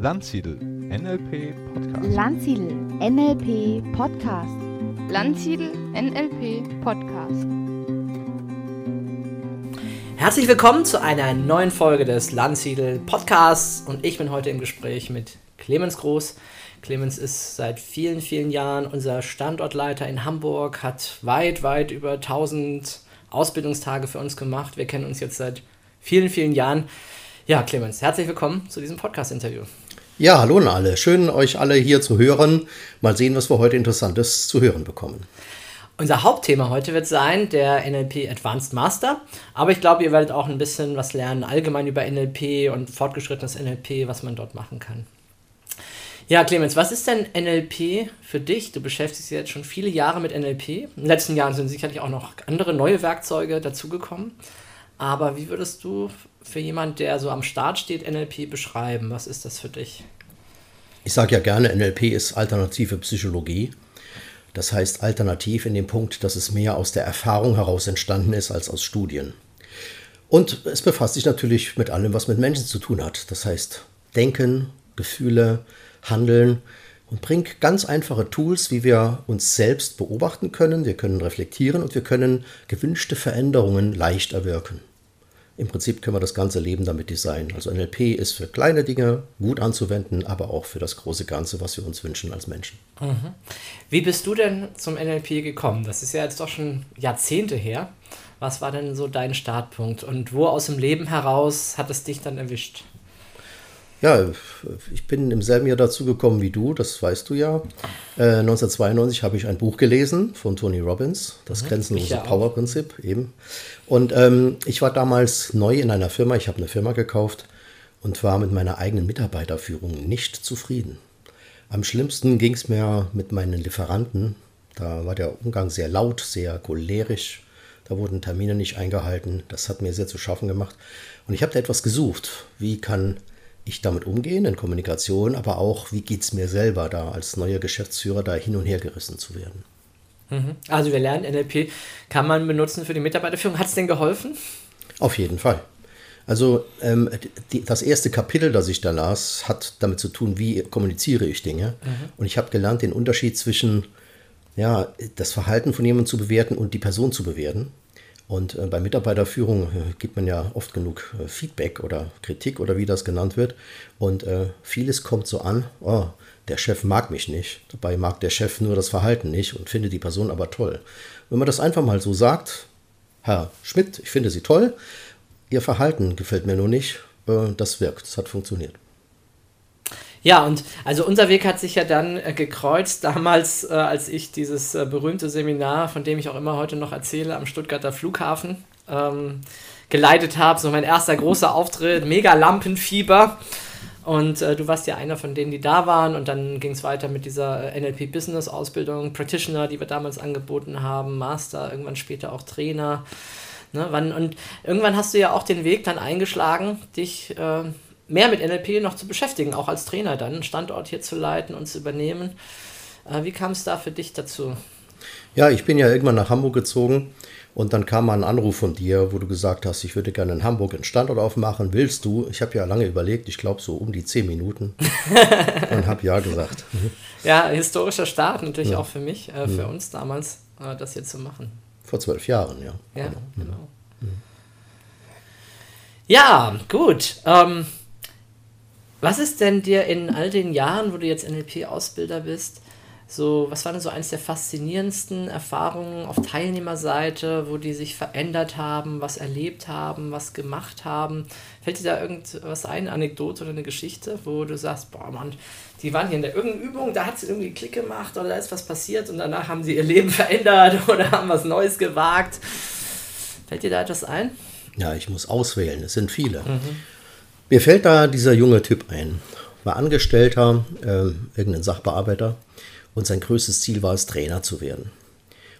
Landsiedel NLP Podcast. Landsiedel NLP Podcast. Landsiedel NLP Podcast. Herzlich willkommen zu einer neuen Folge des Landsiedel Podcasts und ich bin heute im Gespräch mit Clemens Groß. Clemens ist seit vielen, vielen Jahren unser Standortleiter in Hamburg, hat weit, weit über 1000 Ausbildungstage für uns gemacht. Wir kennen uns jetzt seit vielen, vielen Jahren. Ja, Clemens, herzlich willkommen zu diesem Podcast-Interview. Ja, hallo an alle. Schön, euch alle hier zu hören. Mal sehen, was wir heute Interessantes zu hören bekommen. Unser Hauptthema heute wird sein der NLP Advanced Master. Aber ich glaube, ihr werdet auch ein bisschen was lernen, allgemein über NLP und fortgeschrittenes NLP, was man dort machen kann. Ja, Clemens, was ist denn NLP für dich? Du beschäftigst dich jetzt schon viele Jahre mit NLP. In den letzten Jahren sind sicherlich auch noch andere neue Werkzeuge dazugekommen. Aber wie würdest du für jemanden, der so am Start steht, NLP beschreiben? Was ist das für dich? Ich sage ja gerne, NLP ist alternative Psychologie. Das heißt alternativ in dem Punkt, dass es mehr aus der Erfahrung heraus entstanden ist als aus Studien. Und es befasst sich natürlich mit allem, was mit Menschen zu tun hat. Das heißt Denken, Gefühle, Handeln und bringt ganz einfache Tools, wie wir uns selbst beobachten können. Wir können reflektieren und wir können gewünschte Veränderungen leicht erwirken. Im Prinzip können wir das ganze Leben damit designen. Also NLP ist für kleine Dinge gut anzuwenden, aber auch für das große Ganze, was wir uns wünschen als Menschen. Mhm. Wie bist du denn zum NLP gekommen? Das ist ja jetzt doch schon Jahrzehnte her. Was war denn so dein Startpunkt und wo aus dem Leben heraus hat es dich dann erwischt? Ja, ich bin im selben Jahr dazu gekommen wie du, das weißt du ja. Äh, 1992 habe ich ein Buch gelesen von Tony Robbins, das mhm, grenzenlose ja Power-Prinzip eben. Und ähm, ich war damals neu in einer Firma, ich habe eine Firma gekauft und war mit meiner eigenen Mitarbeiterführung nicht zufrieden. Am schlimmsten ging es mir mit meinen Lieferanten. Da war der Umgang sehr laut, sehr cholerisch. Da wurden Termine nicht eingehalten. Das hat mir sehr zu schaffen gemacht. Und ich habe da etwas gesucht. Wie kann ich damit umgehen in Kommunikation, aber auch, wie geht es mir selber da als neuer Geschäftsführer da hin und her gerissen zu werden. Mhm. Also wir lernen, NLP kann man benutzen für die Mitarbeiterführung. Hat es denn geholfen? Auf jeden Fall. Also ähm, die, das erste Kapitel, das ich da las, hat damit zu tun, wie kommuniziere ich Dinge. Mhm. Und ich habe gelernt, den Unterschied zwischen ja, das Verhalten von jemandem zu bewerten und die Person zu bewerten. Und äh, bei Mitarbeiterführung äh, gibt man ja oft genug äh, Feedback oder Kritik oder wie das genannt wird. Und äh, vieles kommt so an, oh, der Chef mag mich nicht. Dabei mag der Chef nur das Verhalten nicht und findet die Person aber toll. Wenn man das einfach mal so sagt, Herr Schmidt, ich finde Sie toll, Ihr Verhalten gefällt mir nur nicht, äh, das wirkt, das hat funktioniert. Ja, und also unser Weg hat sich ja dann äh, gekreuzt, damals, äh, als ich dieses äh, berühmte Seminar, von dem ich auch immer heute noch erzähle, am Stuttgarter Flughafen ähm, geleitet habe. So mein erster großer Auftritt, mega Lampenfieber. Und äh, du warst ja einer von denen, die da waren. Und dann ging es weiter mit dieser äh, NLP Business Ausbildung, Practitioner, die wir damals angeboten haben, Master, irgendwann später auch Trainer. Ne, wann, und irgendwann hast du ja auch den Weg dann eingeschlagen, dich äh, mehr mit NLP noch zu beschäftigen, auch als Trainer dann, einen Standort hier zu leiten und zu übernehmen. Äh, wie kam es da für dich dazu? Ja, ich bin ja irgendwann nach Hamburg gezogen und dann kam mal ein Anruf von dir, wo du gesagt hast, ich würde gerne in Hamburg einen Standort aufmachen. Willst du? Ich habe ja lange überlegt, ich glaube so um die zehn Minuten und habe ja gesagt. Ja, historischer Start natürlich ja. auch für mich, äh, für mhm. uns damals, äh, das hier zu machen. Vor zwölf Jahren, ja. Ja, genau. genau. Mhm. Ja, gut. Ähm, was ist denn dir in all den Jahren, wo du jetzt NLP-Ausbilder bist, so, was war denn so eines der faszinierendsten Erfahrungen auf Teilnehmerseite, wo die sich verändert haben, was erlebt haben, was gemacht haben? Fällt dir da irgendwas ein, eine Anekdote oder eine Geschichte, wo du sagst, boah Mann, die waren hier in der irgendeinen Übung, da hat es irgendwie Klick gemacht oder da ist was passiert und danach haben sie ihr Leben verändert oder haben was Neues gewagt. Fällt dir da etwas ein? Ja, ich muss auswählen, es sind viele. Mhm. Mir fällt da dieser junge Typ ein. War Angestellter, äh, irgendein Sachbearbeiter und sein größtes Ziel war es, Trainer zu werden.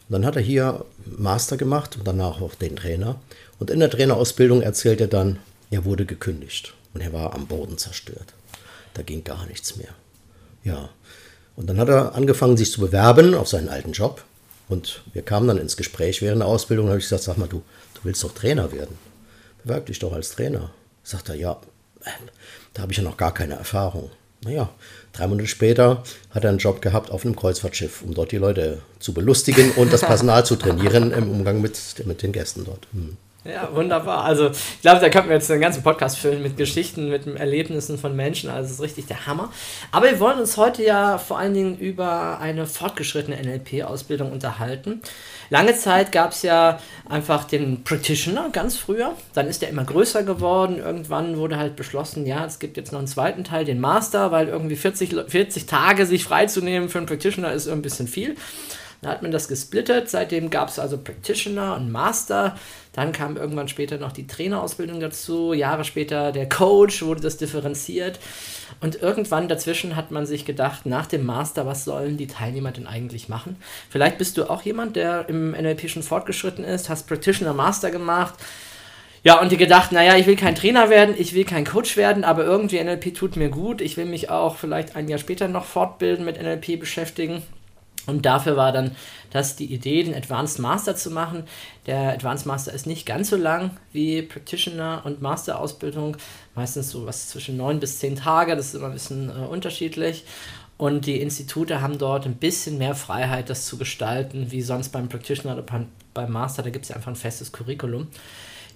Und dann hat er hier Master gemacht und danach auch den Trainer. Und in der Trainerausbildung erzählt er dann, er wurde gekündigt und er war am Boden zerstört. Da ging gar nichts mehr. Ja. Und dann hat er angefangen, sich zu bewerben auf seinen alten Job. Und wir kamen dann ins Gespräch während der Ausbildung und habe ich gesagt, sag mal, du, du willst doch Trainer werden. Bewerb dich doch als Trainer. Sagt er, ja, da habe ich ja noch gar keine Erfahrung. naja, drei Monate später hat er einen Job gehabt auf einem Kreuzfahrtschiff, um dort die Leute zu belustigen und das Personal zu trainieren im Umgang mit, mit den Gästen dort. Hm. Ja, wunderbar. Also ich glaube, da könnten wir jetzt einen ganzen Podcast füllen mit Geschichten, mit Erlebnissen von Menschen. Also es ist richtig der Hammer. Aber wir wollen uns heute ja vor allen Dingen über eine fortgeschrittene NLP-Ausbildung unterhalten. Lange Zeit gab es ja einfach den Practitioner ganz früher. Dann ist der immer größer geworden. Irgendwann wurde halt beschlossen, ja, es gibt jetzt noch einen zweiten Teil, den Master, weil irgendwie 40, 40 Tage sich freizunehmen für einen Practitioner ist ein bisschen viel. Dann hat man das gesplittet. Seitdem gab es also Practitioner und Master. Dann kam irgendwann später noch die Trainerausbildung dazu. Jahre später der Coach, wurde das differenziert. Und irgendwann dazwischen hat man sich gedacht, nach dem Master, was sollen die Teilnehmer denn eigentlich machen? Vielleicht bist du auch jemand, der im NLP schon fortgeschritten ist, hast Practitioner Master gemacht. Ja, und die gedacht, naja, ich will kein Trainer werden, ich will kein Coach werden, aber irgendwie NLP tut mir gut. Ich will mich auch vielleicht ein Jahr später noch fortbilden, mit NLP beschäftigen. Und dafür war dann das die Idee, den Advanced Master zu machen. Der Advanced Master ist nicht ganz so lang wie Practitioner und Master-Ausbildung. Meistens so was zwischen neun bis zehn Tage, das ist immer ein bisschen äh, unterschiedlich. Und die Institute haben dort ein bisschen mehr Freiheit, das zu gestalten, wie sonst beim Practitioner oder beim Master. Da gibt es ja einfach ein festes Curriculum.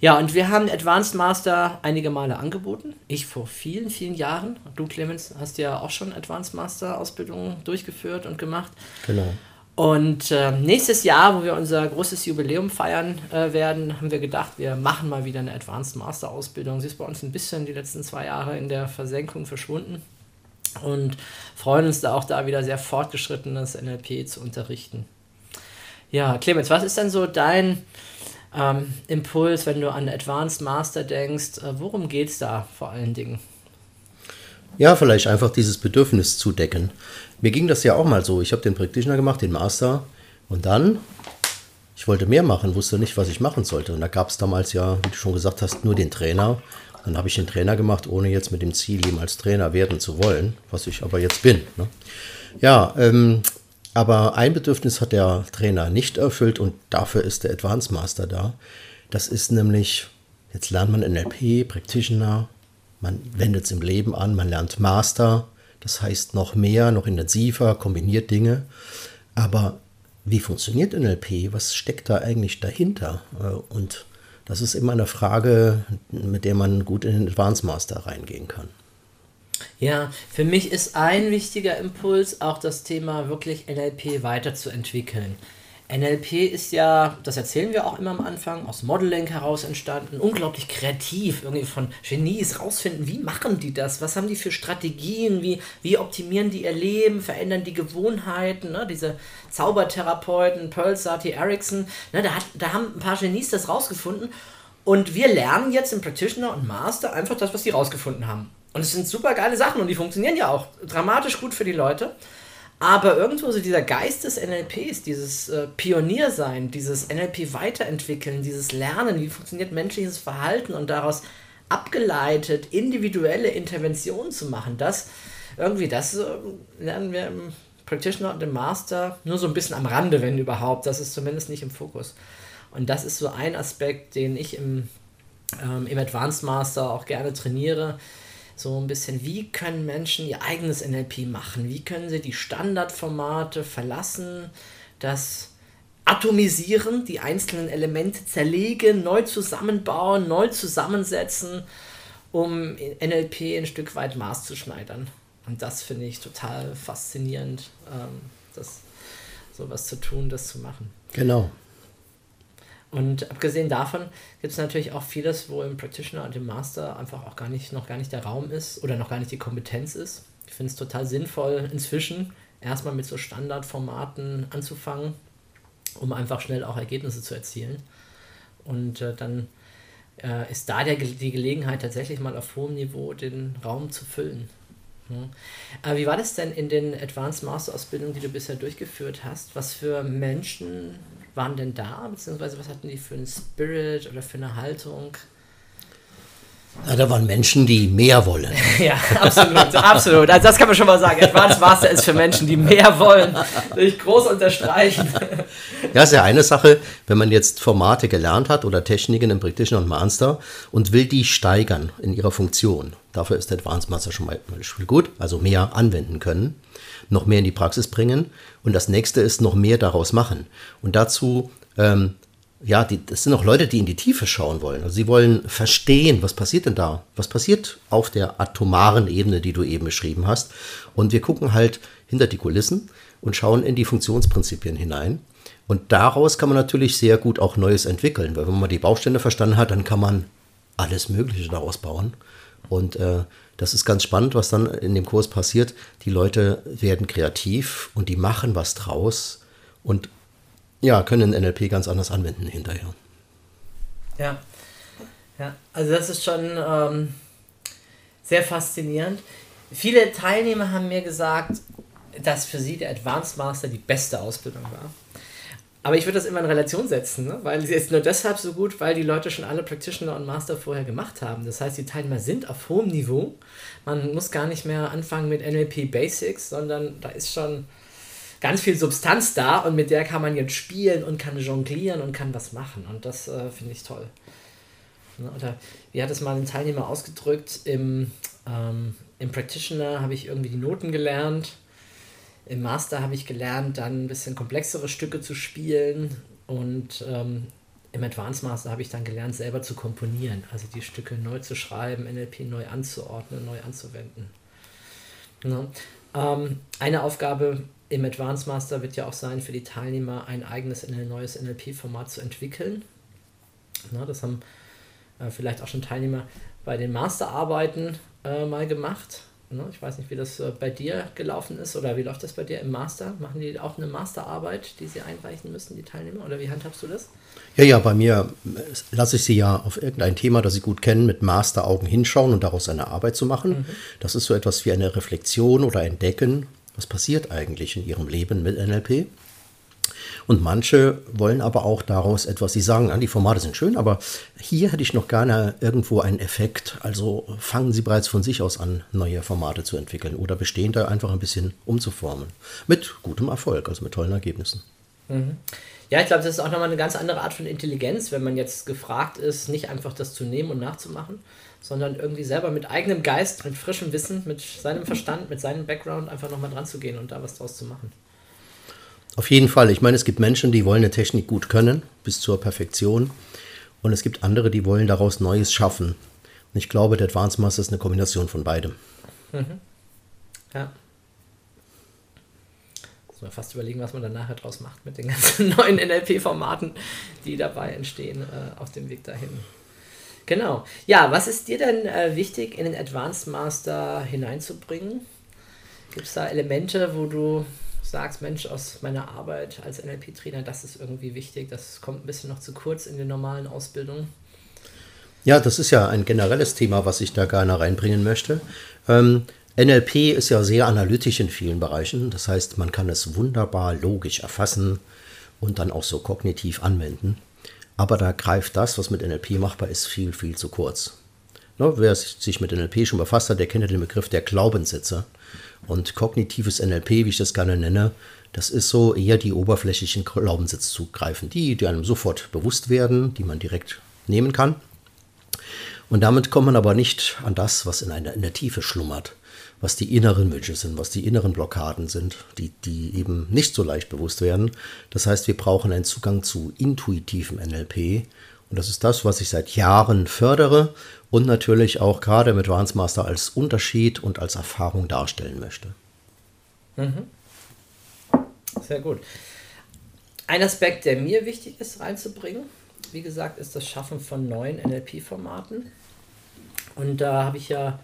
Ja, und wir haben Advanced Master einige Male angeboten. Ich vor vielen, vielen Jahren. Du, Clemens, hast ja auch schon Advanced Master Ausbildung durchgeführt und gemacht. Genau. Und äh, nächstes Jahr, wo wir unser großes Jubiläum feiern äh, werden, haben wir gedacht, wir machen mal wieder eine Advanced Master Ausbildung. Sie ist bei uns ein bisschen die letzten zwei Jahre in der Versenkung verschwunden und freuen uns da auch da wieder sehr fortgeschrittenes NLP zu unterrichten. Ja, Clemens, was ist denn so dein ähm, Impuls, wenn du an Advanced Master denkst. Äh, worum geht es da vor allen Dingen? Ja, vielleicht einfach dieses Bedürfnis zu decken. Mir ging das ja auch mal so. Ich habe den Practitioner gemacht, den Master. Und dann, ich wollte mehr machen, wusste nicht, was ich machen sollte. Und da gab es damals ja, wie du schon gesagt hast, nur den Trainer. Dann habe ich den Trainer gemacht, ohne jetzt mit dem Ziel, ihm als Trainer werden zu wollen, was ich aber jetzt bin. Ne? Ja, ähm, aber ein Bedürfnis hat der Trainer nicht erfüllt und dafür ist der Advanced Master da. Das ist nämlich, jetzt lernt man NLP, Practitioner, man wendet es im Leben an, man lernt Master, das heißt noch mehr, noch intensiver, kombiniert Dinge. Aber wie funktioniert NLP? Was steckt da eigentlich dahinter? Äh, und das ist immer eine Frage, mit der man gut in den Advanced Master reingehen kann. Ja, für mich ist ein wichtiger Impuls auch das Thema wirklich NLP weiterzuentwickeln. NLP ist ja, das erzählen wir auch immer am Anfang, aus Modeling heraus entstanden, unglaublich kreativ, irgendwie von Genies rausfinden, wie machen die das, was haben die für Strategien, wie, wie optimieren die ihr Leben, verändern die Gewohnheiten, ne? diese Zaubertherapeuten, Pearl Sati Erickson, ne? da, hat, da haben ein paar Genies das rausgefunden und wir lernen jetzt im Practitioner und Master einfach das, was die rausgefunden haben. Und es sind super geile Sachen und die funktionieren ja auch dramatisch gut für die Leute. Aber irgendwo so dieser Geist des NLPs, dieses äh, Pioniersein, dieses NLP weiterentwickeln, dieses Lernen, wie funktioniert menschliches Verhalten und daraus abgeleitet individuelle Interventionen zu machen, das irgendwie, das äh, lernen wir im Practitioner und im Master nur so ein bisschen am Rande, wenn überhaupt. Das ist zumindest nicht im Fokus. Und das ist so ein Aspekt, den ich im, ähm, im Advanced Master auch gerne trainiere so ein bisschen, wie können Menschen ihr eigenes NLP machen? Wie können sie die Standardformate verlassen, das atomisieren, die einzelnen Elemente zerlegen, neu zusammenbauen, neu zusammensetzen, um NLP ein Stück weit maßzuschneidern. Und das finde ich total faszinierend, ähm, das sowas zu tun, das zu machen. Genau. Und abgesehen davon gibt es natürlich auch vieles, wo im Practitioner und im Master einfach auch gar nicht, noch gar nicht der Raum ist oder noch gar nicht die Kompetenz ist. Ich finde es total sinnvoll, inzwischen erstmal mit so Standardformaten anzufangen, um einfach schnell auch Ergebnisse zu erzielen. Und äh, dann äh, ist da der, die Gelegenheit, tatsächlich mal auf hohem Niveau den Raum zu füllen. Hm. Aber wie war das denn in den Advanced Master Ausbildungen, die du bisher durchgeführt hast? Was für Menschen waren denn da? Beziehungsweise was hatten die für einen Spirit oder für eine Haltung? Na, da waren Menschen, die mehr wollen. ja, absolut, absolut. Also das kann man schon mal sagen. Advanced Master ist für Menschen, die mehr wollen. Will ich groß unterstreichen. ja, ist ja eine Sache, wenn man jetzt Formate gelernt hat oder Techniken im Practitioner und Master und will die steigern in ihrer Funktion, Dafür ist Advanced Master schon mal gut, also mehr anwenden können, noch mehr in die Praxis bringen. Und das nächste ist noch mehr daraus machen. Und dazu, ähm, ja, die, das sind auch Leute, die in die Tiefe schauen wollen. Also sie wollen verstehen, was passiert denn da? Was passiert auf der atomaren Ebene, die du eben beschrieben hast? Und wir gucken halt hinter die Kulissen und schauen in die Funktionsprinzipien hinein. Und daraus kann man natürlich sehr gut auch Neues entwickeln, weil wenn man die Baustände verstanden hat, dann kann man alles Mögliche daraus bauen. Und äh, das ist ganz spannend, was dann in dem Kurs passiert. Die Leute werden kreativ und die machen was draus und ja, können NLP ganz anders anwenden hinterher. Ja, ja also das ist schon ähm, sehr faszinierend. Viele Teilnehmer haben mir gesagt, dass für sie der Advanced Master die beste Ausbildung war. Aber ich würde das immer in Relation setzen, ne? weil sie ist nur deshalb so gut, weil die Leute schon alle Practitioner und Master vorher gemacht haben. Das heißt, die Teilnehmer sind auf hohem Niveau. Man muss gar nicht mehr anfangen mit NLP Basics, sondern da ist schon ganz viel Substanz da und mit der kann man jetzt spielen und kann jonglieren und kann was machen. Und das äh, finde ich toll. Ne? Oder wie hat es mal ein Teilnehmer ausgedrückt? Im, ähm, im Practitioner habe ich irgendwie die Noten gelernt im Master habe ich gelernt, dann ein bisschen komplexere Stücke zu spielen und ähm, im Advanced Master habe ich dann gelernt, selber zu komponieren, also die Stücke neu zu schreiben, NLP neu anzuordnen, neu anzuwenden. Ja. Ähm, eine Aufgabe im Advanced Master wird ja auch sein, für die Teilnehmer ein eigenes neues NLP-Format zu entwickeln. Ja, das haben äh, vielleicht auch schon Teilnehmer bei den Masterarbeiten äh, mal gemacht. Ne? Ich weiß nicht, wie das äh, bei dir gelaufen ist oder wie läuft das bei dir im Master? Machen die auch eine Masterarbeit, die sie einreichen müssen, die Teilnehmer? Oder wie handhabst du das? Ja, ja, bei mir äh, lasse ich sie ja auf irgendein Thema, das sie gut kennen, mit Masteraugen hinschauen und daraus eine Arbeit zu machen. Mhm. Das ist so etwas wie eine Reflexion oder Entdecken. Was passiert eigentlich in ihrem Leben mit NLP? Und manche wollen aber auch daraus etwas, sie sagen, ah, die Formate sind schön, aber hier hätte ich noch gerne irgendwo einen Effekt. Also fangen sie bereits von sich aus an, neue Formate zu entwickeln oder bestehende einfach ein bisschen umzuformen. Mit gutem Erfolg, also mit tollen Ergebnissen. Mhm. Ja, ich glaube, das ist auch nochmal eine ganz andere Art von Intelligenz, wenn man jetzt gefragt ist, nicht einfach das zu nehmen und nachzumachen, sondern irgendwie selber mit eigenem Geist, mit frischem Wissen, mit seinem Verstand, mit seinem Background einfach nochmal dran zu gehen und da was draus zu machen. Auf jeden Fall. Ich meine, es gibt Menschen, die wollen eine Technik gut können, bis zur Perfektion. Und es gibt andere, die wollen daraus Neues schaffen. Und ich glaube, der Advanced Master ist eine Kombination von beidem. Mhm. Ja. Muss man fast überlegen, was man dann nachher draus macht mit den ganzen neuen NLP-Formaten, die dabei entstehen äh, auf dem Weg dahin. Genau. Ja, was ist dir denn äh, wichtig, in den Advanced Master hineinzubringen? Gibt es da Elemente, wo du sagst, Mensch, aus meiner Arbeit als NLP-Trainer, das ist irgendwie wichtig, das kommt ein bisschen noch zu kurz in den normalen Ausbildungen? Ja, das ist ja ein generelles Thema, was ich da gerne reinbringen möchte. Ähm, NLP ist ja sehr analytisch in vielen Bereichen. Das heißt, man kann es wunderbar logisch erfassen und dann auch so kognitiv anwenden. Aber da greift das, was mit NLP machbar ist, viel, viel zu kurz. Ne, wer sich mit NLP schon befasst hat, der kennt ja den Begriff der Glaubenssätze. Und kognitives NLP, wie ich das gerne nenne, das ist so eher die oberflächlichen Glaubenssätze zugreifen, die, die einem sofort bewusst werden, die man direkt nehmen kann. Und damit kommt man aber nicht an das, was in, einer, in der Tiefe schlummert, was die inneren Wünsche sind, was die inneren Blockaden sind, die, die eben nicht so leicht bewusst werden. Das heißt, wir brauchen einen Zugang zu intuitivem NLP. Und das ist das, was ich seit Jahren fördere und natürlich auch gerade mit Advanced Master als Unterschied und als Erfahrung darstellen möchte. Mhm. Sehr gut. Ein Aspekt, der mir wichtig ist reinzubringen, wie gesagt, ist das Schaffen von neuen NLP-Formaten. Und da habe ich ja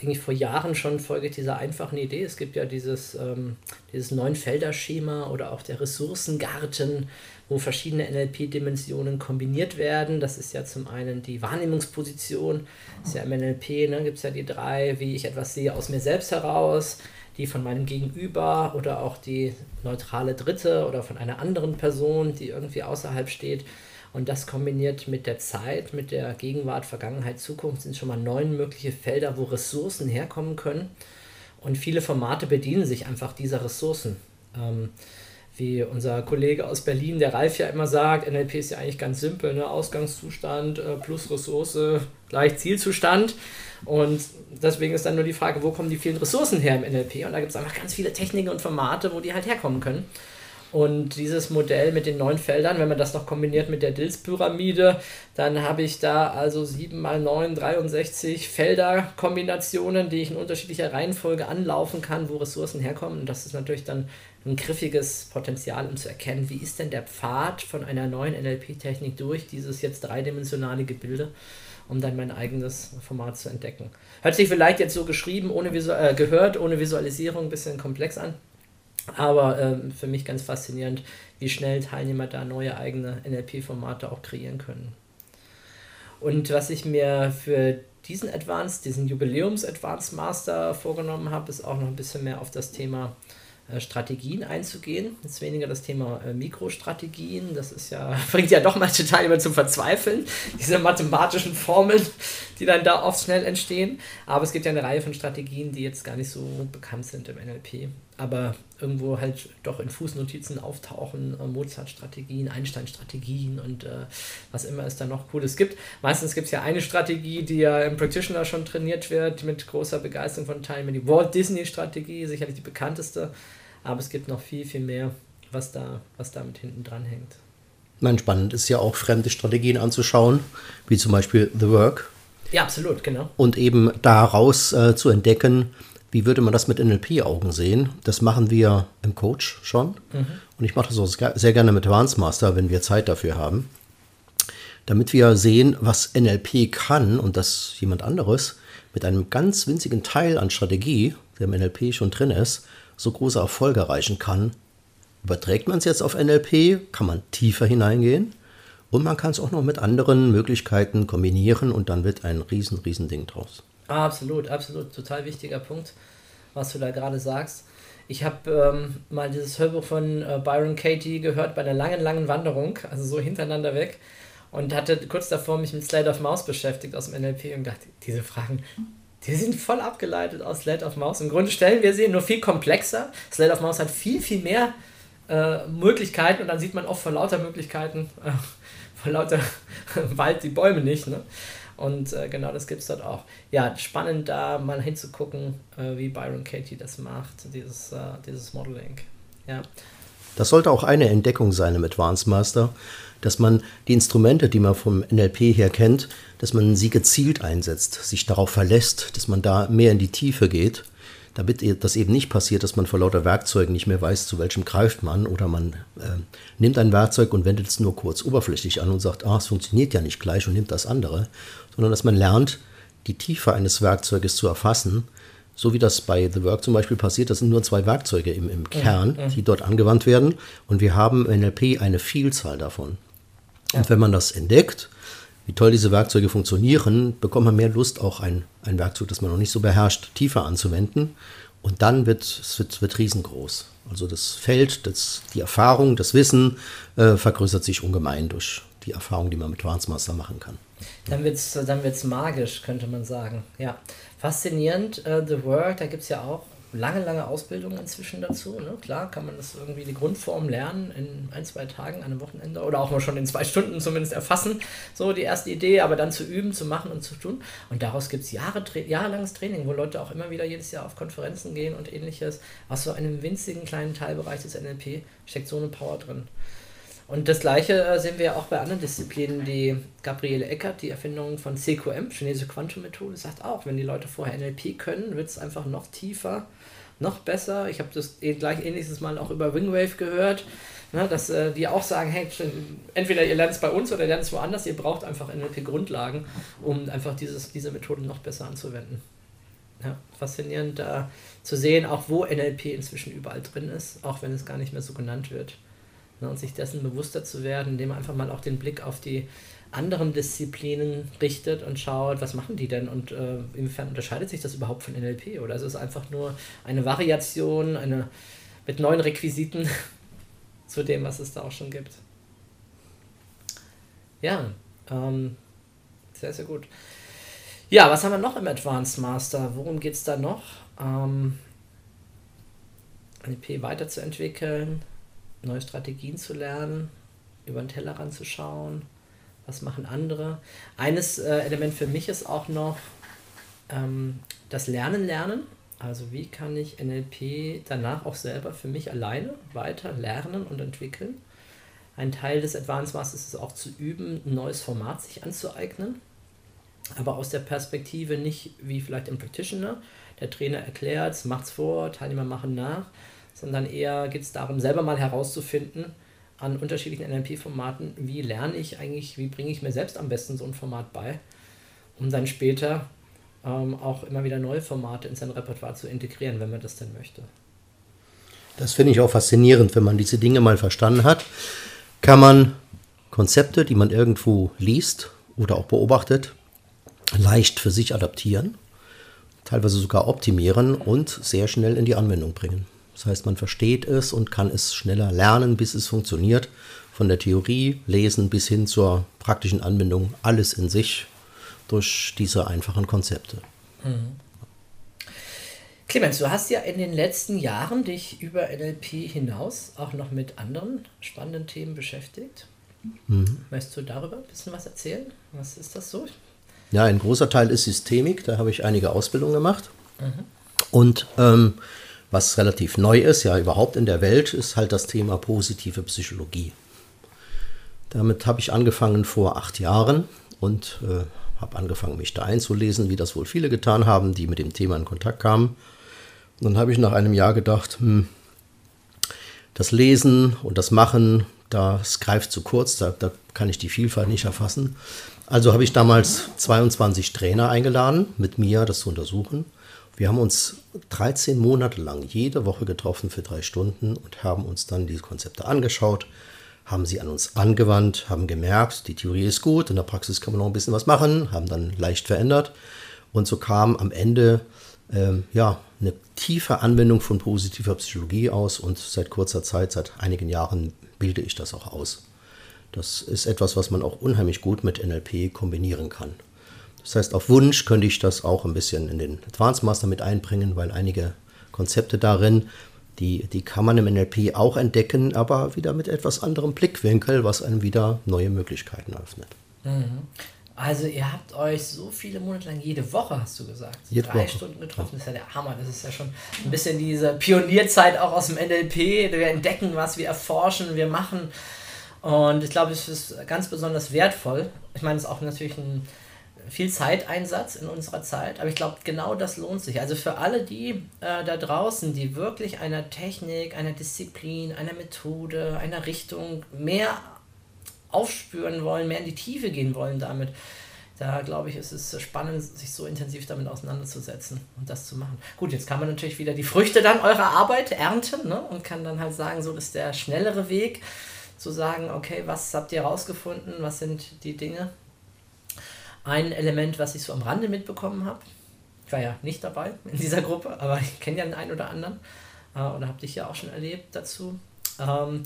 eigentlich vor Jahren schon folge dieser einfachen Idee. Es gibt ja dieses, ähm, dieses Neun-Felder-Schema oder auch der Ressourcengarten, wo verschiedene NLP-Dimensionen kombiniert werden. Das ist ja zum einen die Wahrnehmungsposition, ist ja im NLP, ne, gibt es ja die drei, wie ich etwas sehe aus mir selbst heraus, die von meinem Gegenüber oder auch die neutrale Dritte oder von einer anderen Person, die irgendwie außerhalb steht. Und das kombiniert mit der Zeit, mit der Gegenwart, Vergangenheit, Zukunft sind schon mal neun mögliche Felder, wo Ressourcen herkommen können. Und viele Formate bedienen sich einfach dieser Ressourcen. Ähm, wie unser Kollege aus Berlin, der Ralf ja immer sagt, NLP ist ja eigentlich ganz simpel, ne? Ausgangszustand äh, plus Ressource gleich Zielzustand. Und deswegen ist dann nur die Frage, wo kommen die vielen Ressourcen her im NLP? Und da gibt es einfach ganz viele Techniken und Formate, wo die halt herkommen können. Und dieses Modell mit den neun Feldern, wenn man das noch kombiniert mit der Dills-Pyramide, dann habe ich da also 7 mal 9, 63 Felder-Kombinationen, die ich in unterschiedlicher Reihenfolge anlaufen kann, wo Ressourcen herkommen. Und das ist natürlich dann ein griffiges Potenzial, um zu erkennen, wie ist denn der Pfad von einer neuen NLP-Technik durch dieses jetzt dreidimensionale Gebilde, um dann mein eigenes Format zu entdecken. Hört sich vielleicht jetzt so geschrieben, ohne Visu äh, gehört, ohne Visualisierung ein bisschen komplex an. Aber ähm, für mich ganz faszinierend, wie schnell Teilnehmer da neue eigene NLP-Formate auch kreieren können. Und was ich mir für diesen Advanced, diesen Jubiläums-Advanced Master vorgenommen habe, ist auch noch ein bisschen mehr auf das Thema äh, Strategien einzugehen. Jetzt weniger das Thema äh, Mikrostrategien. Das ist ja, bringt ja doch manche Teilnehmer zum Verzweifeln, diese mathematischen Formeln, die dann da oft schnell entstehen. Aber es gibt ja eine Reihe von Strategien, die jetzt gar nicht so bekannt sind im NLP. Aber irgendwo halt doch in Fußnotizen auftauchen, äh, Mozart-Strategien, Einstein-Strategien und äh, was immer es da noch Cooles gibt. Meistens gibt es ja eine Strategie, die ja im Practitioner schon trainiert wird, mit großer Begeisterung von Teilnehmern. Die Walt Disney-Strategie, sicherlich die bekannteste aber es gibt noch viel, viel mehr, was da, was damit hinten dran hängt. Nein, spannend ist ja auch fremde Strategien anzuschauen, wie zum Beispiel The Work. Ja, absolut, genau. Und eben daraus äh, zu entdecken, wie würde man das mit NLP-Augen sehen? Das machen wir im Coach schon. Mhm. Und ich mache das auch sehr gerne mit Advanced Master, wenn wir Zeit dafür haben. Damit wir sehen, was NLP kann und dass jemand anderes mit einem ganz winzigen Teil an Strategie, der im NLP schon drin ist, so große Erfolge erreichen kann. Überträgt man es jetzt auf NLP, kann man tiefer hineingehen und man kann es auch noch mit anderen Möglichkeiten kombinieren und dann wird ein riesen, riesen Ding draus. Absolut, absolut, total wichtiger Punkt, was du da gerade sagst. Ich habe ähm, mal dieses Hörbuch von äh, Byron Katie gehört bei einer langen, langen Wanderung, also so hintereinander weg und hatte kurz davor mich mit Slate of Mouse beschäftigt aus dem NLP und dachte, diese Fragen, die sind voll abgeleitet aus Slate of Mouse. Im Grunde stellen wir sie nur viel komplexer. Slate of Mouse hat viel, viel mehr äh, Möglichkeiten und dann sieht man oft vor lauter Möglichkeiten, äh, vor lauter Wald die Bäume nicht. Ne? Und äh, genau das gibt es dort auch. Ja, spannend da mal hinzugucken, äh, wie Byron Katie das macht, dieses, äh, dieses Modeling. Ja. Das sollte auch eine Entdeckung sein im Advanced Master, dass man die Instrumente, die man vom NLP her kennt, dass man sie gezielt einsetzt, sich darauf verlässt, dass man da mehr in die Tiefe geht, damit das eben nicht passiert, dass man vor lauter Werkzeugen nicht mehr weiß, zu welchem greift man oder man äh, nimmt ein Werkzeug und wendet es nur kurz oberflächlich an und sagt, ah, es funktioniert ja nicht gleich und nimmt das andere, sondern dass man lernt, die Tiefe eines Werkzeuges zu erfassen, so wie das bei The Work zum Beispiel passiert, das sind nur zwei Werkzeuge im, im Kern, ja, ja. die dort angewandt werden und wir haben im NLP eine Vielzahl davon. Und wenn man das entdeckt, wie toll diese Werkzeuge funktionieren, bekommt man mehr Lust, auch ein, ein Werkzeug, das man noch nicht so beherrscht, tiefer anzuwenden. Und dann wird es wird, wird riesengroß. Also das Feld, das, die Erfahrung, das Wissen äh, vergrößert sich ungemein durch die Erfahrung, die man mit Advanced Master machen kann. Dann wird es dann wird's magisch, könnte man sagen. Ja, faszinierend. Uh, The Work, da gibt es ja auch lange, lange Ausbildung inzwischen dazu. Ne? Klar kann man das irgendwie die Grundform lernen in ein, zwei Tagen, einem Wochenende oder auch mal schon in zwei Stunden zumindest erfassen. So die erste Idee, aber dann zu üben, zu machen und zu tun. Und daraus gibt es Jahre, jahrelanges Training, wo Leute auch immer wieder jedes Jahr auf Konferenzen gehen und ähnliches. Aus so einem winzigen kleinen Teilbereich des NLP steckt so eine Power drin. Und das gleiche äh, sehen wir auch bei anderen Disziplinen. Die Gabriele Eckert, die Erfindung von CQM, chinesische Quantum-Methode, sagt auch, wenn die Leute vorher NLP können, wird es einfach noch tiefer noch besser. Ich habe das eh gleich ähnliches Mal auch über Wingwave gehört, ne, dass äh, die auch sagen, hey, entweder ihr lernt es bei uns oder ihr lernt es woanders, ihr braucht einfach NLP-Grundlagen, um einfach dieses, diese Methoden noch besser anzuwenden. Ja, faszinierend da zu sehen, auch wo NLP inzwischen überall drin ist, auch wenn es gar nicht mehr so genannt wird. Ne, und sich dessen bewusster zu werden, indem man einfach mal auch den Blick auf die anderen Disziplinen richtet und schaut, was machen die denn und äh, inwiefern unterscheidet sich das überhaupt von NLP oder ist es einfach nur eine Variation, eine mit neuen Requisiten zu dem, was es da auch schon gibt. Ja, ähm, sehr, sehr gut. Ja, was haben wir noch im Advanced Master? Worum geht es da noch? Ähm, NLP weiterzuentwickeln, neue Strategien zu lernen, über den Tellerrand zu schauen, was machen andere. Eines äh, Element für mich ist auch noch ähm, das Lernen lernen. Also wie kann ich NLP danach auch selber für mich alleine weiter lernen und entwickeln. Ein Teil des Advanced Masters ist auch zu üben, ein neues Format sich anzueignen. Aber aus der Perspektive nicht wie vielleicht im Practitioner. Der Trainer erklärt es, macht es vor, Teilnehmer machen nach, sondern eher geht es darum, selber mal herauszufinden an unterschiedlichen NLP-Formaten, wie lerne ich eigentlich, wie bringe ich mir selbst am besten so ein Format bei, um dann später ähm, auch immer wieder neue Formate in sein Repertoire zu integrieren, wenn man das denn möchte. Das finde ich auch faszinierend, wenn man diese Dinge mal verstanden hat, kann man Konzepte, die man irgendwo liest oder auch beobachtet, leicht für sich adaptieren, teilweise sogar optimieren und sehr schnell in die Anwendung bringen. Das heißt, man versteht es und kann es schneller lernen, bis es funktioniert. Von der Theorie, Lesen bis hin zur praktischen Anwendung, alles in sich durch diese einfachen Konzepte. Mhm. Clemens, du hast ja in den letzten Jahren dich über NLP hinaus auch noch mit anderen spannenden Themen beschäftigt. Mhm. Möchtest du darüber ein bisschen was erzählen? Was ist das so? Ja, ein großer Teil ist Systemik, da habe ich einige Ausbildungen gemacht. Mhm. Und ähm, was relativ neu ist, ja überhaupt in der Welt, ist halt das Thema positive Psychologie. Damit habe ich angefangen vor acht Jahren und äh, habe angefangen, mich da einzulesen, wie das wohl viele getan haben, die mit dem Thema in Kontakt kamen. Und dann habe ich nach einem Jahr gedacht, hm, das Lesen und das Machen, das greift zu kurz, da, da kann ich die Vielfalt nicht erfassen. Also habe ich damals 22 Trainer eingeladen, mit mir das zu untersuchen. Wir haben uns 13 Monate lang jede Woche getroffen für drei Stunden und haben uns dann diese Konzepte angeschaut, haben sie an uns angewandt, haben gemerkt, die Theorie ist gut, in der Praxis kann man noch ein bisschen was machen, haben dann leicht verändert. Und so kam am Ende ähm, ja, eine tiefe Anwendung von positiver Psychologie aus und seit kurzer Zeit, seit einigen Jahren bilde ich das auch aus. Das ist etwas, was man auch unheimlich gut mit NLP kombinieren kann. Das heißt, auf Wunsch könnte ich das auch ein bisschen in den Advanced Master mit einbringen, weil einige Konzepte darin die, die kann man im NLP auch entdecken, aber wieder mit etwas anderem Blickwinkel, was einem wieder neue Möglichkeiten öffnet. Mhm. Also ihr habt euch so viele Monate lang jede Woche, hast du gesagt, jede drei Woche. Stunden getroffen. Das ist ja der Hammer. Das ist ja schon ein bisschen diese Pionierzeit auch aus dem NLP. Wir entdecken was, wir erforschen, wir machen. Und ich glaube, es ist ganz besonders wertvoll. Ich meine, es ist auch natürlich ein viel Zeiteinsatz in unserer Zeit, aber ich glaube, genau das lohnt sich. Also für alle die äh, da draußen, die wirklich einer Technik, einer Disziplin, einer Methode, einer Richtung mehr aufspüren wollen, mehr in die Tiefe gehen wollen damit, da glaube ich, ist es spannend, sich so intensiv damit auseinanderzusetzen und das zu machen. Gut, jetzt kann man natürlich wieder die Früchte dann eurer Arbeit ernten ne? und kann dann halt sagen, so ist der schnellere Weg, zu sagen, okay, was habt ihr herausgefunden, was sind die Dinge, ein Element, was ich so am Rande mitbekommen habe, ich war ja nicht dabei in dieser Gruppe, aber ich kenne ja den einen oder anderen äh, oder habe dich ja auch schon erlebt dazu, ähm,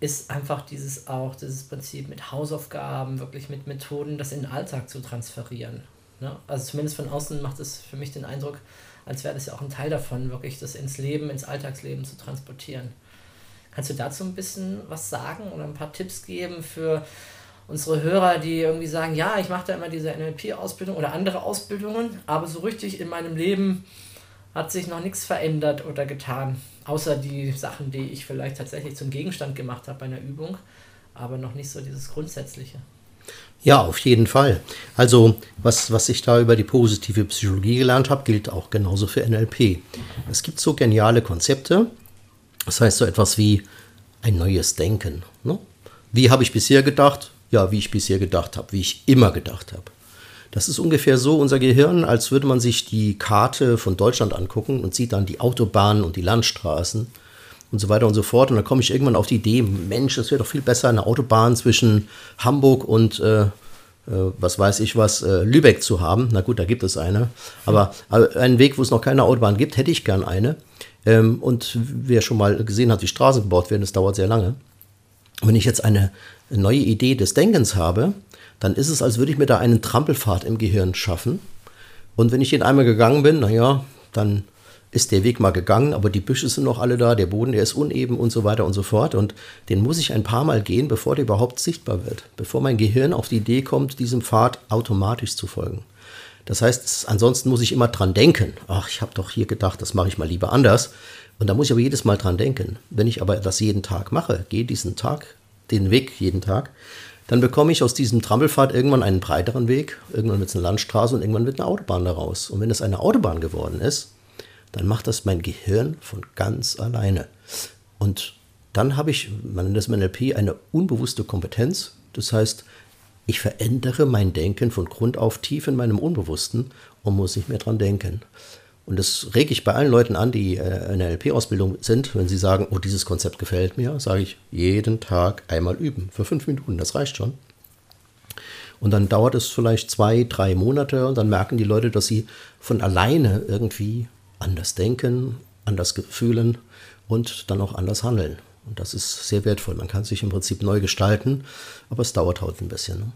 ist einfach dieses auch, dieses Prinzip mit Hausaufgaben, wirklich mit Methoden, das in den Alltag zu transferieren. Ne? Also zumindest von außen macht es für mich den Eindruck, als wäre das ja auch ein Teil davon, wirklich das ins Leben, ins Alltagsleben zu transportieren. Kannst du dazu ein bisschen was sagen oder ein paar Tipps geben für unsere Hörer, die irgendwie sagen, ja, ich mache da immer diese NLP-Ausbildung oder andere Ausbildungen, aber so richtig in meinem Leben hat sich noch nichts verändert oder getan, außer die Sachen, die ich vielleicht tatsächlich zum Gegenstand gemacht habe bei einer Übung, aber noch nicht so dieses Grundsätzliche. Ja, auf jeden Fall. Also, was, was ich da über die positive Psychologie gelernt habe, gilt auch genauso für NLP. Es gibt so geniale Konzepte, das heißt so etwas wie ein neues Denken. Ne? Wie habe ich bisher gedacht? Ja, wie ich bisher gedacht habe, wie ich immer gedacht habe. Das ist ungefähr so unser Gehirn, als würde man sich die Karte von Deutschland angucken und sieht dann die Autobahnen und die Landstraßen und so weiter und so fort. Und dann komme ich irgendwann auf die Idee, Mensch, es wäre doch viel besser, eine Autobahn zwischen Hamburg und äh, äh, was weiß ich was, äh, Lübeck zu haben. Na gut, da gibt es eine. Aber einen Weg, wo es noch keine Autobahn gibt, hätte ich gern eine. Ähm, und wer schon mal gesehen hat, wie Straßen gebaut werden, das dauert sehr lange. Wenn ich jetzt eine neue Idee des Denkens habe, dann ist es, als würde ich mir da einen Trampelpfad im Gehirn schaffen. Und wenn ich den einmal gegangen bin, naja, dann ist der Weg mal gegangen, aber die Büsche sind noch alle da, der Boden, der ist uneben und so weiter und so fort. Und den muss ich ein paar Mal gehen, bevor der überhaupt sichtbar wird, bevor mein Gehirn auf die Idee kommt, diesem Pfad automatisch zu folgen. Das heißt, ansonsten muss ich immer dran denken. Ach, ich habe doch hier gedacht, das mache ich mal lieber anders. Und da muss ich aber jedes Mal dran denken. Wenn ich aber das jeden Tag mache, gehe diesen Tag, den Weg jeden Tag, dann bekomme ich aus diesem Trampelpfad irgendwann einen breiteren Weg, irgendwann wird es eine Landstraße und irgendwann wird eine Autobahn daraus. Und wenn es eine Autobahn geworden ist, dann macht das mein Gehirn von ganz alleine. Und dann habe ich, man nennt das im NLP, eine unbewusste Kompetenz. Das heißt, ich verändere mein Denken von Grund auf tief in meinem Unbewussten und muss nicht mehr dran denken. Und das rege ich bei allen Leuten an, die äh, in der NLP-Ausbildung sind, wenn sie sagen, oh, dieses Konzept gefällt mir, sage ich, jeden Tag einmal üben. Für fünf Minuten, das reicht schon. Und dann dauert es vielleicht zwei, drei Monate und dann merken die Leute, dass sie von alleine irgendwie anders denken, anders fühlen und dann auch anders handeln. Und das ist sehr wertvoll. Man kann sich im Prinzip neu gestalten, aber es dauert halt ein bisschen. Ne?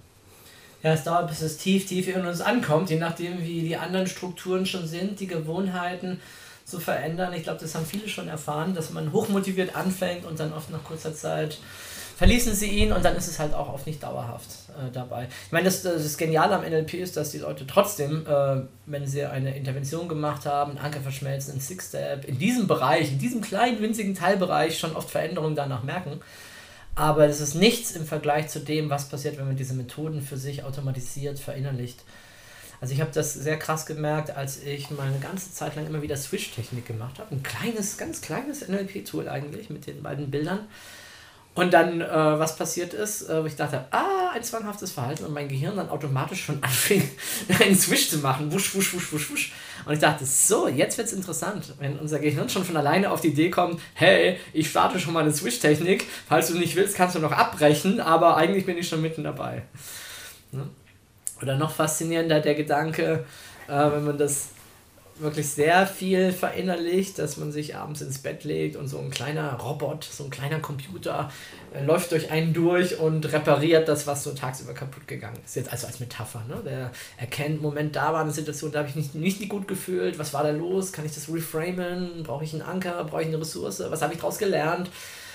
Ja, es dauert, bis es tief, tief in uns ankommt, je nachdem, wie die anderen Strukturen schon sind, die Gewohnheiten zu verändern. Ich glaube, das haben viele schon erfahren, dass man hochmotiviert anfängt und dann oft nach kurzer Zeit verließen sie ihn und dann ist es halt auch oft nicht dauerhaft äh, dabei. Ich meine, das, das Geniale am NLP ist, dass die Leute trotzdem, äh, wenn sie eine Intervention gemacht haben, Anker verschmelzen, ein Six-Step, in diesem Bereich, in diesem kleinen, winzigen Teilbereich schon oft Veränderungen danach merken. Aber es ist nichts im Vergleich zu dem, was passiert, wenn man diese Methoden für sich automatisiert verinnerlicht. Also ich habe das sehr krass gemerkt, als ich mal eine ganze Zeit lang immer wieder Switch-Technik gemacht habe. Ein kleines, ganz kleines NLP-Tool eigentlich mit den beiden Bildern. Und dann, äh, was passiert ist, äh, wo ich dachte, ah, ein zwanghaftes Verhalten und mein Gehirn dann automatisch schon anfing, einen Switch zu machen. Wusch, wusch, wusch, wusch, wusch. Und ich dachte, so, jetzt wird es interessant, wenn unser Gehirn schon von alleine auf die Idee kommt, hey, ich starte schon mal eine Switch-Technik. Falls du nicht willst, kannst du noch abbrechen, aber eigentlich bin ich schon mitten dabei. Ne? Oder noch faszinierender der Gedanke, äh, wenn man das wirklich sehr viel verinnerlicht, dass man sich abends ins Bett legt und so ein kleiner Robot, so ein kleiner Computer äh, läuft durch einen durch und repariert das, was so tagsüber kaputt gegangen ist. Jetzt also als Metapher. Ne? Der erkennt, Moment, da war eine Situation, da habe ich nicht, nicht gut gefühlt. Was war da los? Kann ich das reframen? Brauche ich einen Anker? Brauche ich eine Ressource? Was habe ich daraus gelernt?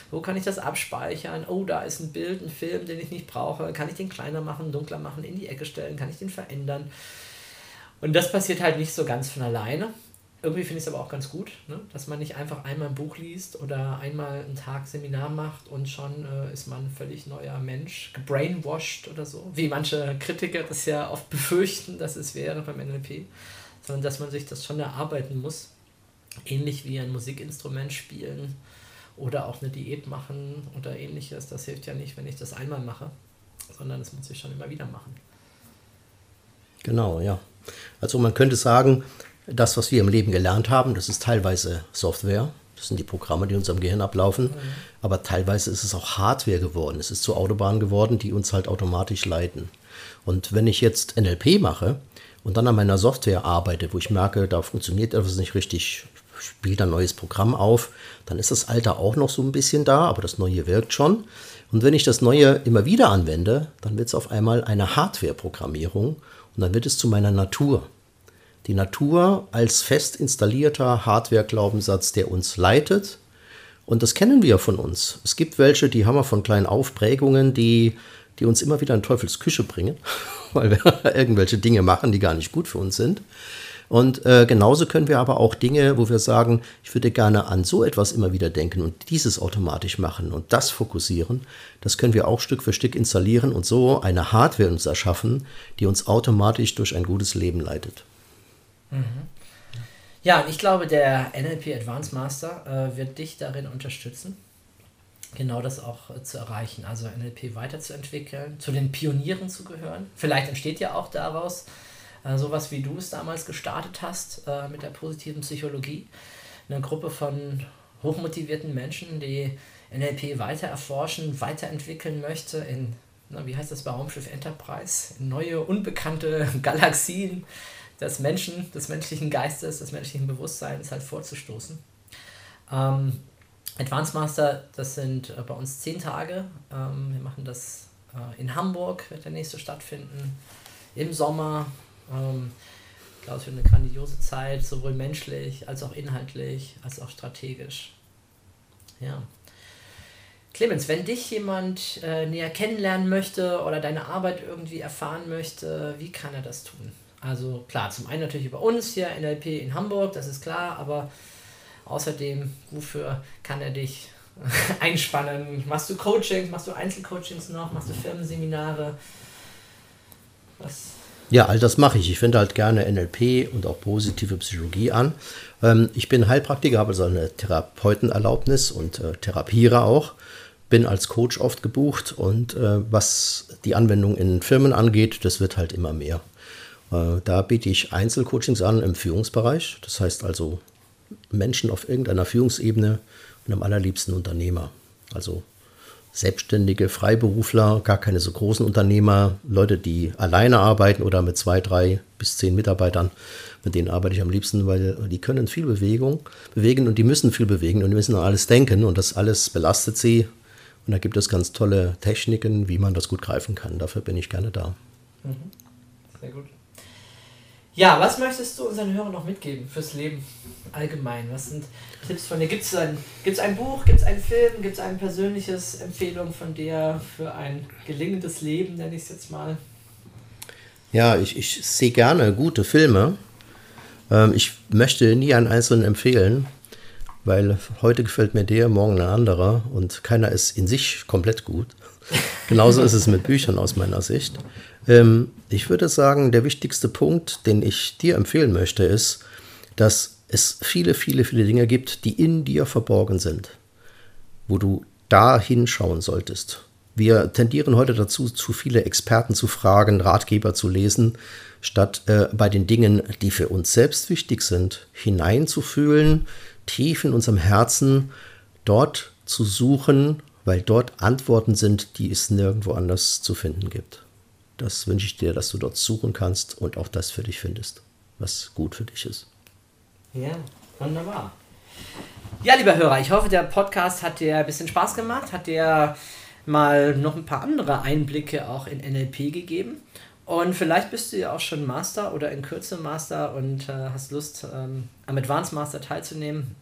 Wo kann ich das abspeichern? Oh, da ist ein Bild, ein Film, den ich nicht brauche. Kann ich den kleiner machen, dunkler machen, in die Ecke stellen? Kann ich den verändern? Und das passiert halt nicht so ganz von alleine. Irgendwie finde ich es aber auch ganz gut, ne? dass man nicht einfach einmal ein Buch liest oder einmal einen Tag Seminar macht und schon äh, ist man ein völlig neuer Mensch, gebrainwashed oder so, wie manche Kritiker das ja oft befürchten, dass es wäre beim NLP, sondern dass man sich das schon erarbeiten muss. Ähnlich wie ein Musikinstrument spielen oder auch eine Diät machen oder ähnliches. Das hilft ja nicht, wenn ich das einmal mache, sondern das muss ich schon immer wieder machen. Genau, ja. Also man könnte sagen, das, was wir im Leben gelernt haben, das ist teilweise Software. Das sind die Programme, die in unserem Gehirn ablaufen. Mhm. Aber teilweise ist es auch Hardware geworden. Es ist zur Autobahn geworden, die uns halt automatisch leiten. Und wenn ich jetzt NLP mache und dann an meiner Software arbeite, wo ich merke, da funktioniert etwas nicht richtig, spielt ein neues Programm auf, dann ist das alte auch noch so ein bisschen da, aber das neue wirkt schon. Und wenn ich das neue immer wieder anwende, dann wird es auf einmal eine Hardware-Programmierung und dann wird es zu meiner Natur. Die Natur als fest installierter Hardware-Glaubenssatz, der uns leitet. Und das kennen wir von uns. Es gibt welche, die haben wir von kleinen Aufprägungen, die, die uns immer wieder in Teufels Küche bringen, weil wir irgendwelche Dinge machen, die gar nicht gut für uns sind. Und äh, genauso können wir aber auch Dinge, wo wir sagen, ich würde gerne an so etwas immer wieder denken und dieses automatisch machen und das fokussieren, das können wir auch Stück für Stück installieren und so eine Hardware uns erschaffen, die uns automatisch durch ein gutes Leben leitet. Mhm. Ja, ich glaube, der NLP Advanced Master äh, wird dich darin unterstützen, genau das auch äh, zu erreichen, also NLP weiterzuentwickeln, zu den Pionieren zu gehören. Vielleicht entsteht ja auch daraus äh, sowas wie du es damals gestartet hast äh, mit der positiven Psychologie. Eine Gruppe von hochmotivierten Menschen, die NLP weiter erforschen, weiterentwickeln möchte in, na, wie heißt das bei Raumschiff Enterprise, neue, unbekannte Galaxien des Menschen, des menschlichen Geistes, des menschlichen Bewusstseins halt vorzustoßen. Ähm, Advanced Master, das sind äh, bei uns zehn Tage. Ähm, wir machen das äh, in Hamburg, wird der nächste stattfinden. Im Sommer ähm, glaube, es wird eine grandiose Zeit, sowohl menschlich als auch inhaltlich, als auch strategisch. Ja. Clemens, wenn dich jemand äh, näher kennenlernen möchte oder deine Arbeit irgendwie erfahren möchte, wie kann er das tun? Also klar, zum einen natürlich über uns hier NLP in Hamburg, das ist klar, aber außerdem, wofür kann er dich einspannen? Machst du Coachings, machst du Einzelcoachings noch, machst du Firmenseminare? Was? Ja, all das mache ich. Ich finde halt gerne NLP und auch positive Psychologie an. Ähm, ich bin Heilpraktiker, habe also eine Therapeutenerlaubnis und äh, therapiere auch. Bin als Coach oft gebucht und äh, was die Anwendung in Firmen angeht, das wird halt immer mehr. Äh, da biete ich Einzelcoachings an im Führungsbereich. Das heißt also Menschen auf irgendeiner Führungsebene und am allerliebsten Unternehmer. Also Selbstständige, Freiberufler, gar keine so großen Unternehmer, Leute, die alleine arbeiten oder mit zwei, drei bis zehn Mitarbeitern. Mit denen arbeite ich am liebsten, weil die können viel Bewegung bewegen und die müssen viel bewegen und die müssen alles denken und das alles belastet sie. Und da gibt es ganz tolle Techniken, wie man das gut greifen kann. Dafür bin ich gerne da. Mhm. Sehr gut. Ja, was möchtest du unseren Hörern noch mitgeben fürs Leben allgemein? Was sind Tipps von dir? Gibt es ein, gibt's ein Buch, gibt es einen Film, gibt es eine persönliche Empfehlung von dir für ein gelingendes Leben, nenne ich es jetzt mal? Ja, ich, ich sehe gerne gute Filme. Ähm, ich möchte nie einen einzelnen empfehlen, weil heute gefällt mir der, morgen ein anderer und keiner ist in sich komplett gut. Genauso ist es mit Büchern aus meiner Sicht. Ähm, ich würde sagen, der wichtigste Punkt, den ich dir empfehlen möchte, ist, dass es viele, viele, viele Dinge gibt, die in dir verborgen sind, wo du da hinschauen solltest. Wir tendieren heute dazu, zu viele Experten zu fragen, Ratgeber zu lesen, statt äh, bei den Dingen, die für uns selbst wichtig sind, hineinzufühlen, tief in unserem Herzen, dort zu suchen, weil dort Antworten sind, die es nirgendwo anders zu finden gibt. Das wünsche ich dir, dass du dort suchen kannst und auch das für dich findest, was gut für dich ist. Ja, wunderbar. Ja, lieber Hörer, ich hoffe, der Podcast hat dir ein bisschen Spaß gemacht, hat dir mal noch ein paar andere Einblicke auch in NLP gegeben. Und vielleicht bist du ja auch schon Master oder in Kürze Master und äh, hast Lust, ähm, am Advanced Master teilzunehmen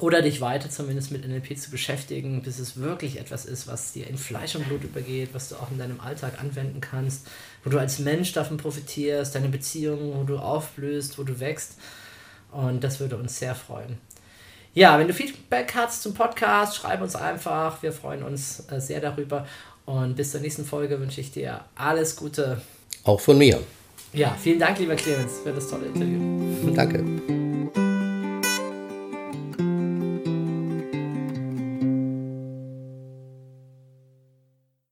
oder dich weiter zumindest mit NLP zu beschäftigen, bis es wirklich etwas ist, was dir in Fleisch und Blut übergeht, was du auch in deinem Alltag anwenden kannst, wo du als Mensch davon profitierst, deine Beziehungen, wo du aufblühst, wo du wächst. Und das würde uns sehr freuen. Ja, wenn du Feedback hast zum Podcast, schreib uns einfach. Wir freuen uns äh, sehr darüber. Und bis zur nächsten Folge wünsche ich dir alles Gute. Auch von mir. Ja, vielen Dank, lieber Clemens, für das tolle Interview. Danke.